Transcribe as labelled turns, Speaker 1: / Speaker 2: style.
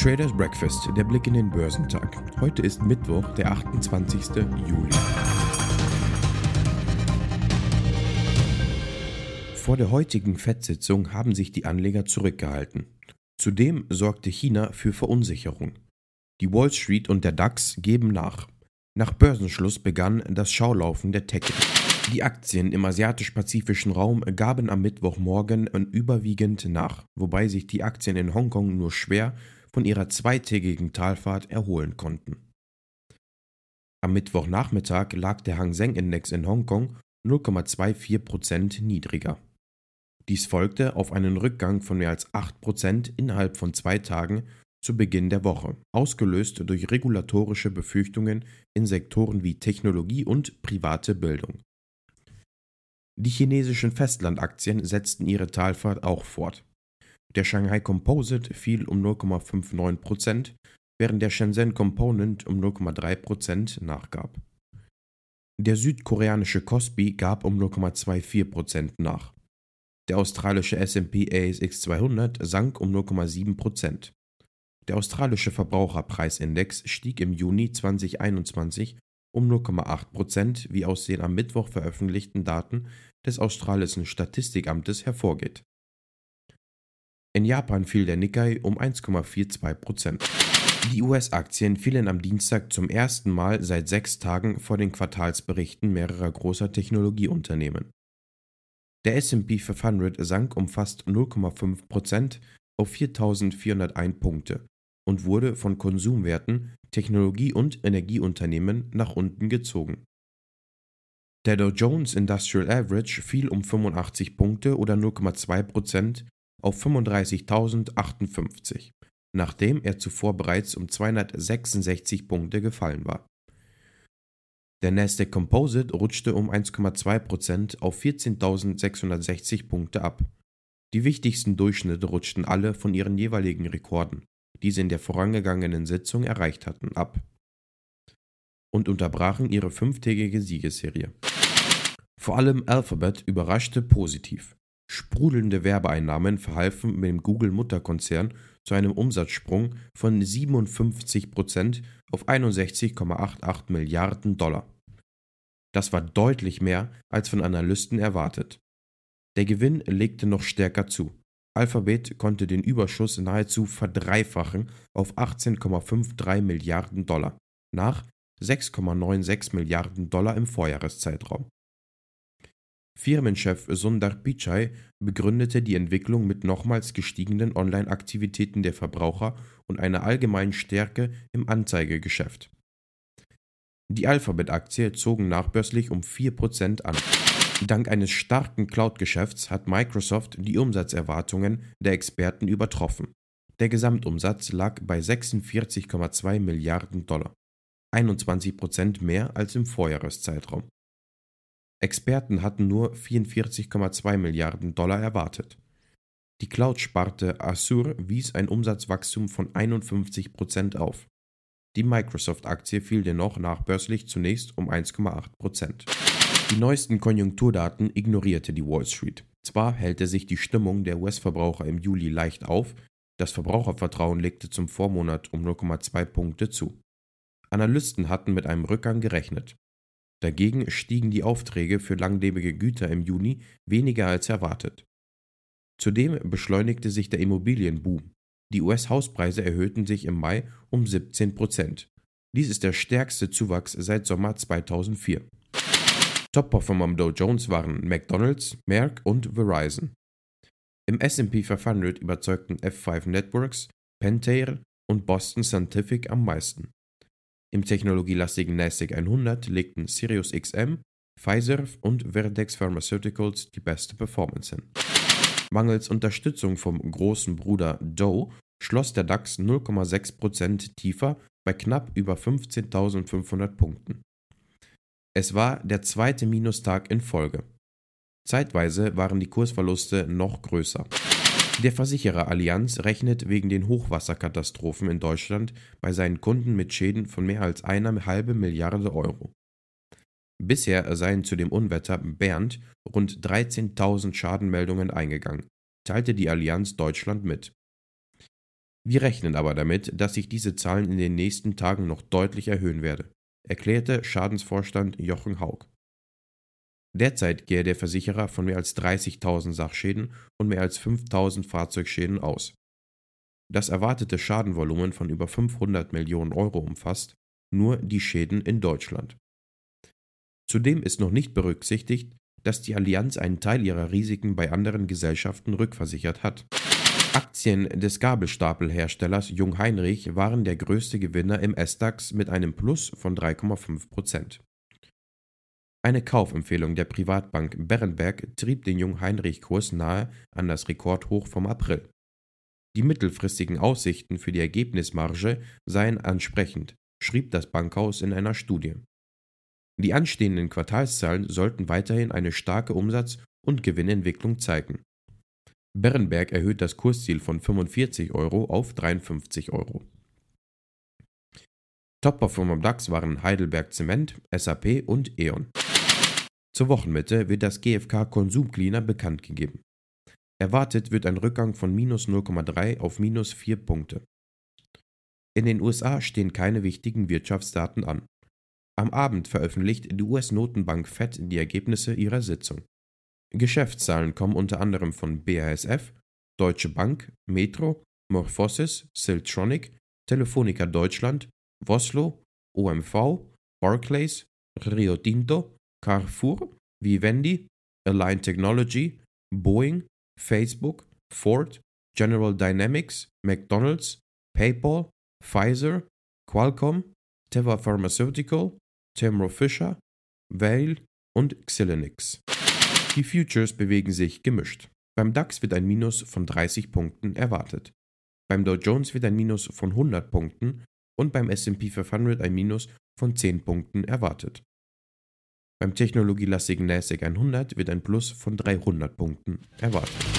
Speaker 1: Traders Breakfast, der Blick in den Börsentag. Heute ist Mittwoch, der 28. Juli. Vor der heutigen FED-Sitzung haben sich die Anleger zurückgehalten. Zudem sorgte China für Verunsicherung. Die Wall Street und der DAX geben nach. Nach Börsenschluss begann das Schaulaufen der Tech. Die Aktien im asiatisch-pazifischen Raum gaben am Mittwochmorgen überwiegend nach, wobei sich die Aktien in Hongkong nur schwer von ihrer zweitägigen Talfahrt erholen konnten. Am Mittwochnachmittag lag der Hang Seng Index in Hongkong 0,24% niedriger. Dies folgte auf einen Rückgang von mehr als 8% innerhalb von zwei Tagen zu Beginn der Woche, ausgelöst durch regulatorische Befürchtungen in Sektoren wie Technologie und private Bildung. Die chinesischen Festlandaktien setzten ihre Talfahrt auch fort. Der Shanghai Composite fiel um 0,59%, während der Shenzhen Component um 0,3% nachgab. Der südkoreanische Kospi gab um 0,24% nach. Der australische S&P ASX 200 sank um 0,7%. Der australische Verbraucherpreisindex stieg im Juni 2021 um 0,8%, wie aus den am Mittwoch veröffentlichten Daten des australischen Statistikamtes hervorgeht. In Japan fiel der Nikkei um 1,42% Die US-Aktien fielen am Dienstag zum ersten Mal seit sechs Tagen vor den Quartalsberichten mehrerer großer Technologieunternehmen. Der SP 500 sank um fast 0,5 auf 4.401 Punkte und wurde von Konsumwerten, Technologie- und Energieunternehmen nach unten gezogen. Der Dow Jones Industrial Average fiel um 85 Punkte oder 0,2% auf 35.058, nachdem er zuvor bereits um 266 Punkte gefallen war. Der Nasdaq Composite rutschte um 1,2% auf 14.660 Punkte ab. Die wichtigsten Durchschnitte rutschten alle von ihren jeweiligen Rekorden, die sie in der vorangegangenen Sitzung erreicht hatten, ab und unterbrachen ihre fünftägige Siegesserie. Vor allem Alphabet überraschte positiv. Sprudelnde Werbeeinnahmen verhalfen mit dem Google-Mutterkonzern zu einem Umsatzsprung von 57 Prozent auf 61,88 Milliarden Dollar. Das war deutlich mehr als von Analysten erwartet. Der Gewinn legte noch stärker zu. Alphabet konnte den Überschuss nahezu verdreifachen auf 18,53 Milliarden Dollar, nach 6,96 Milliarden Dollar im Vorjahreszeitraum. Firmenchef Sundar Pichai begründete die Entwicklung mit nochmals gestiegenen Online-Aktivitäten der Verbraucher und einer allgemeinen Stärke im Anzeigegeschäft. Die Alphabet-Aktie zogen nachbörslich um 4% an. Dank eines starken Cloud-Geschäfts hat Microsoft die Umsatzerwartungen der Experten übertroffen. Der Gesamtumsatz lag bei 46,2 Milliarden Dollar, 21% mehr als im Vorjahreszeitraum. Experten hatten nur 44,2 Milliarden Dollar erwartet. Die Cloud-Sparte Azure wies ein Umsatzwachstum von 51 Prozent auf. Die Microsoft-Aktie fiel dennoch nachbörslich zunächst um 1,8 Prozent. Die neuesten Konjunkturdaten ignorierte die Wall Street. Zwar hellte sich die Stimmung der US-Verbraucher im Juli leicht auf, das Verbrauchervertrauen legte zum Vormonat um 0,2 Punkte zu. Analysten hatten mit einem Rückgang gerechnet. Dagegen stiegen die Aufträge für langlebige Güter im Juni weniger als erwartet. Zudem beschleunigte sich der Immobilienboom. Die US-Hauspreise erhöhten sich im Mai um 17 Prozent. Dies ist der stärkste Zuwachs seit Sommer 2004. Top-Performer am Dow Jones waren McDonald's, Merck und Verizon. Im SP 500 überzeugten F5 Networks, Pentair und Boston Scientific am meisten. Im technologielastigen NASDAQ 100 legten Sirius XM, Pfizer und Verdex Pharmaceuticals die beste Performance hin. Mangels Unterstützung vom großen Bruder Dow schloss der DAX 0,6% tiefer bei knapp über 15.500 Punkten. Es war der zweite Minustag in Folge. Zeitweise waren die Kursverluste noch größer. Der Versicherer Allianz rechnet wegen den Hochwasserkatastrophen in Deutschland bei seinen Kunden mit Schäden von mehr als einer halben Milliarde Euro. Bisher seien zu dem Unwetter Bernd rund 13.000 Schadenmeldungen eingegangen, teilte die Allianz Deutschland mit. Wir rechnen aber damit, dass sich diese Zahlen in den nächsten Tagen noch deutlich erhöhen werde, erklärte Schadensvorstand Jochen Haug. Derzeit gehe der Versicherer von mehr als 30.000 Sachschäden und mehr als 5.000 Fahrzeugschäden aus. Das erwartete Schadenvolumen von über 500 Millionen Euro umfasst nur die Schäden in Deutschland. Zudem ist noch nicht berücksichtigt, dass die Allianz einen Teil ihrer Risiken bei anderen Gesellschaften rückversichert hat. Aktien des Gabelstapelherstellers Jungheinrich waren der größte Gewinner im S-DAX mit einem Plus von 3,5% Eine Kaufempfehlung der Privatbank Berenberg trieb den Jungheinrich-Kurs nahe an das Rekordhoch vom April. Die mittelfristigen Aussichten für die Ergebnismarge seien ansprechend, schrieb das Bankhaus in einer Studie. Die anstehenden Quartalszahlen sollten weiterhin eine starke Umsatz- und Gewinnentwicklung zeigen. Berenberg erhöht das Kursziel von 45 Euro auf 53 Euro. Top-Performer am DAX waren Heidelberg Zement, SAP und E.ON. Zur Wochenmitte wird das GfK Konsumcleaner bekannt gegeben. Erwartet wird ein Rückgang von minus 0,3 auf minus 4 Punkte. In den USA stehen keine wichtigen Wirtschaftsdaten an. Am Abend veröffentlicht die US-Notenbank Fed die Ergebnisse ihrer Sitzung. Geschäftszahlen kommen unter anderem von BASF, Deutsche Bank, Metro, Morphosis, Siltronic, Telefonica Deutschland, Voslo, OMV, Barclays, Rio Tinto, Carrefour, Vivendi, Align Technology, Boeing, Facebook, Ford, General Dynamics, McDonald's, PayPal, Pfizer, Qualcomm, Teva Pharmaceutical, Thermo Fisher, Vail und Xilinx. Die Futures bewegen sich gemischt. Beim DAX wird ein Minus von 30 Punkten erwartet. Beim Dow Jones wird ein Minus von 100 Punkten und beim SP 500 ein Minus von 10 Punkten erwartet. Beim technologielastigen NASDAQ 100 wird ein Plus von 300 Punkten erwartet.